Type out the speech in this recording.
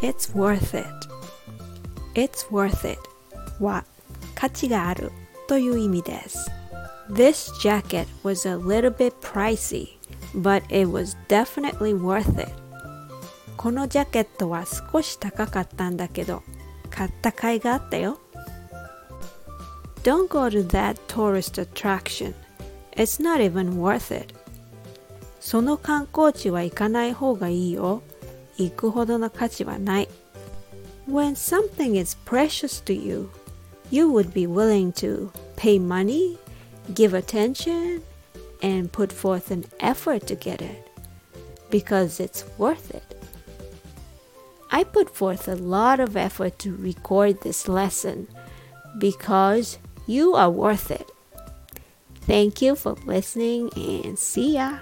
It's worth it It's worth it は価値があるという意味です This jacket was a little bit pricey but it was definitely worth it このジャケットは少し高かったんだけど買った甲斐があったよ Don't go to that tourist attraction It's not even worth it その観光地は行かない方がいいよ行くほどの価値はない When something is precious to you you would be willing to pay money, give attention, and put forth an effort to get it because it's worth it. I put forth a lot of effort to record this lesson because you are worth it. Thank you for listening and see ya.